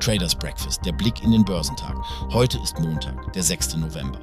Traders Breakfast, der Blick in den Börsentag. Heute ist Montag, der 6. November.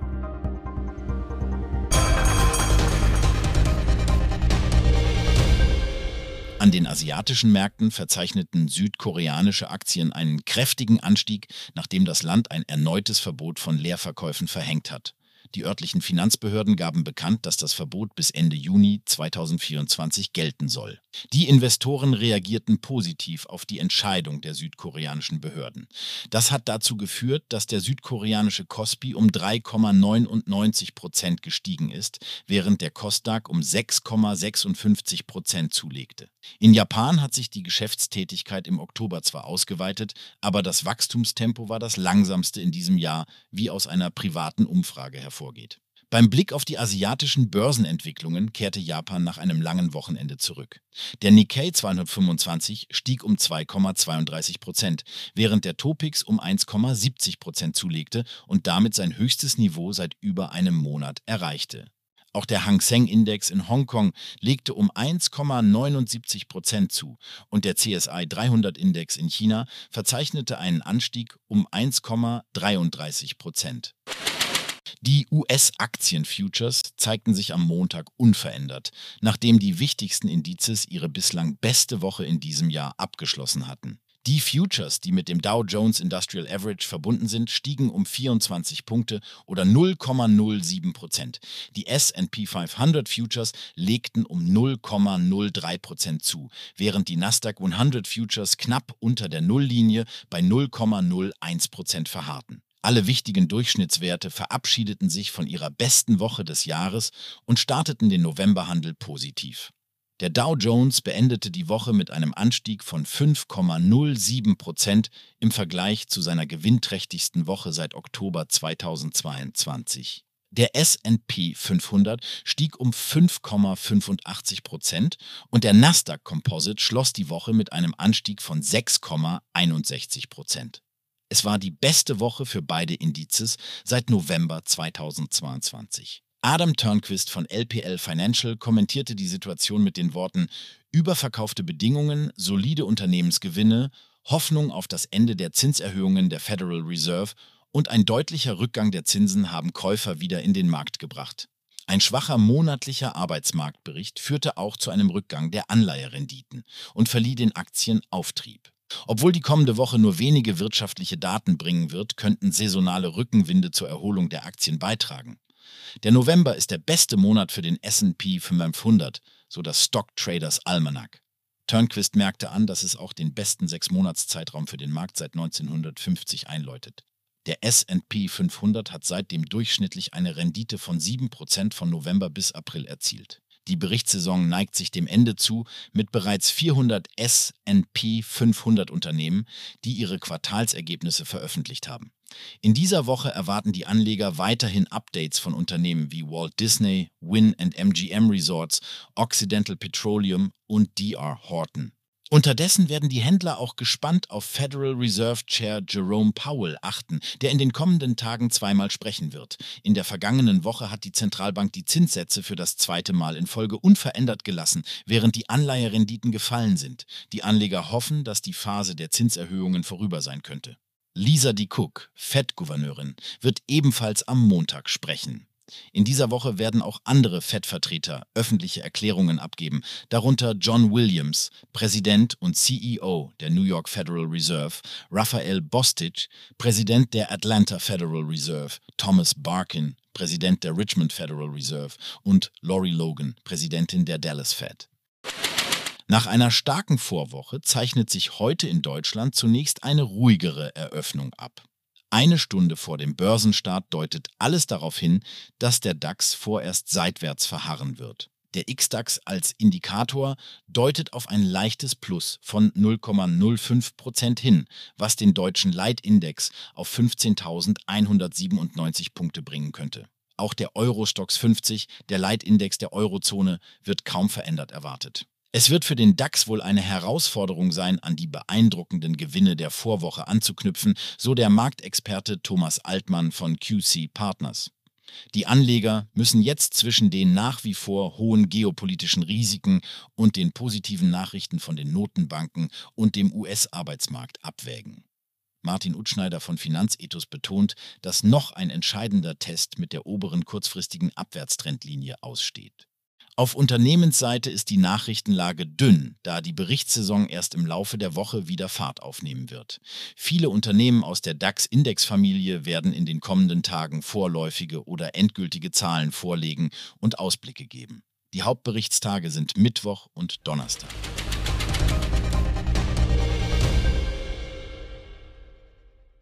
An den asiatischen Märkten verzeichneten südkoreanische Aktien einen kräftigen Anstieg, nachdem das Land ein erneutes Verbot von Leerverkäufen verhängt hat. Die örtlichen Finanzbehörden gaben bekannt, dass das Verbot bis Ende Juni 2024 gelten soll. Die Investoren reagierten positiv auf die Entscheidung der südkoreanischen Behörden. Das hat dazu geführt, dass der südkoreanische Kospi um 3,99 Prozent gestiegen ist, während der Kosdaq um 6,56 Prozent zulegte. In Japan hat sich die Geschäftstätigkeit im Oktober zwar ausgeweitet, aber das Wachstumstempo war das langsamste in diesem Jahr, wie aus einer privaten Umfrage hervorgeht. Beim Blick auf die asiatischen Börsenentwicklungen kehrte Japan nach einem langen Wochenende zurück. Der Nikkei 225 stieg um 2,32 Prozent, während der Topix um 1,70 Prozent zulegte und damit sein höchstes Niveau seit über einem Monat erreichte. Auch der Hang Seng Index in Hongkong legte um 1,79 Prozent zu und der CSI 300 Index in China verzeichnete einen Anstieg um 1,33 Prozent. Die US-Aktien-Futures zeigten sich am Montag unverändert, nachdem die wichtigsten Indizes ihre bislang beste Woche in diesem Jahr abgeschlossen hatten. Die Futures, die mit dem Dow Jones Industrial Average verbunden sind, stiegen um 24 Punkte oder 0,07 Prozent. Die SP 500 Futures legten um 0,03 Prozent zu, während die Nasdaq 100 Futures knapp unter der Nulllinie bei 0,01 Prozent verharrten. Alle wichtigen Durchschnittswerte verabschiedeten sich von ihrer besten Woche des Jahres und starteten den Novemberhandel positiv. Der Dow Jones beendete die Woche mit einem Anstieg von 5,07 Prozent im Vergleich zu seiner gewinnträchtigsten Woche seit Oktober 2022. Der SP 500 stieg um 5,85 Prozent und der Nasdaq Composite schloss die Woche mit einem Anstieg von 6,61 Prozent. Es war die beste Woche für beide Indizes seit November 2022. Adam Turnquist von LPL Financial kommentierte die Situation mit den Worten überverkaufte Bedingungen, solide Unternehmensgewinne, Hoffnung auf das Ende der Zinserhöhungen der Federal Reserve und ein deutlicher Rückgang der Zinsen haben Käufer wieder in den Markt gebracht. Ein schwacher monatlicher Arbeitsmarktbericht führte auch zu einem Rückgang der Anleiherenditen und verlieh den Aktien Auftrieb. Obwohl die kommende Woche nur wenige wirtschaftliche Daten bringen wird, könnten saisonale Rückenwinde zur Erholung der Aktien beitragen. Der November ist der beste Monat für den S&P 500, so das Stock Traders Almanac. Turnquist merkte an, dass es auch den besten Sechsmonatszeitraum für den Markt seit 1950 einläutet. Der S&P 500 hat seitdem durchschnittlich eine Rendite von 7% von November bis April erzielt. Die Berichtssaison neigt sich dem Ende zu mit bereits 400 S&P 500 Unternehmen, die ihre Quartalsergebnisse veröffentlicht haben. In dieser Woche erwarten die Anleger weiterhin Updates von Unternehmen wie Walt Disney, Win and MGM Resorts, Occidental Petroleum und DR Horton. Unterdessen werden die Händler auch gespannt auf Federal Reserve Chair Jerome Powell achten, der in den kommenden Tagen zweimal sprechen wird. In der vergangenen Woche hat die Zentralbank die Zinssätze für das zweite Mal in Folge unverändert gelassen, während die Anleiherenditen gefallen sind. Die Anleger hoffen, dass die Phase der Zinserhöhungen vorüber sein könnte. Lisa D. Cook, Fed-Gouverneurin, wird ebenfalls am Montag sprechen. In dieser Woche werden auch andere Fed-Vertreter öffentliche Erklärungen abgeben, darunter John Williams, Präsident und CEO der New York Federal Reserve, Raphael Bostic, Präsident der Atlanta Federal Reserve, Thomas Barkin, Präsident der Richmond Federal Reserve und Lori Logan, Präsidentin der Dallas Fed. Nach einer starken Vorwoche zeichnet sich heute in Deutschland zunächst eine ruhigere Eröffnung ab. Eine Stunde vor dem Börsenstart deutet alles darauf hin, dass der DAX vorerst seitwärts verharren wird. Der XDAX als Indikator deutet auf ein leichtes Plus von 0,05 Prozent hin, was den deutschen Leitindex auf 15.197 Punkte bringen könnte. Auch der Eurostox 50, der Leitindex der Eurozone, wird kaum verändert erwartet. Es wird für den DAX wohl eine Herausforderung sein, an die beeindruckenden Gewinne der Vorwoche anzuknüpfen, so der Marktexperte Thomas Altmann von QC Partners. Die Anleger müssen jetzt zwischen den nach wie vor hohen geopolitischen Risiken und den positiven Nachrichten von den Notenbanken und dem US-Arbeitsmarkt abwägen. Martin Utschneider von Finanzethos betont, dass noch ein entscheidender Test mit der oberen kurzfristigen Abwärtstrendlinie aussteht. Auf Unternehmensseite ist die Nachrichtenlage dünn, da die Berichtssaison erst im Laufe der Woche wieder Fahrt aufnehmen wird. Viele Unternehmen aus der DAX-Index-Familie werden in den kommenden Tagen vorläufige oder endgültige Zahlen vorlegen und Ausblicke geben. Die Hauptberichtstage sind Mittwoch und Donnerstag.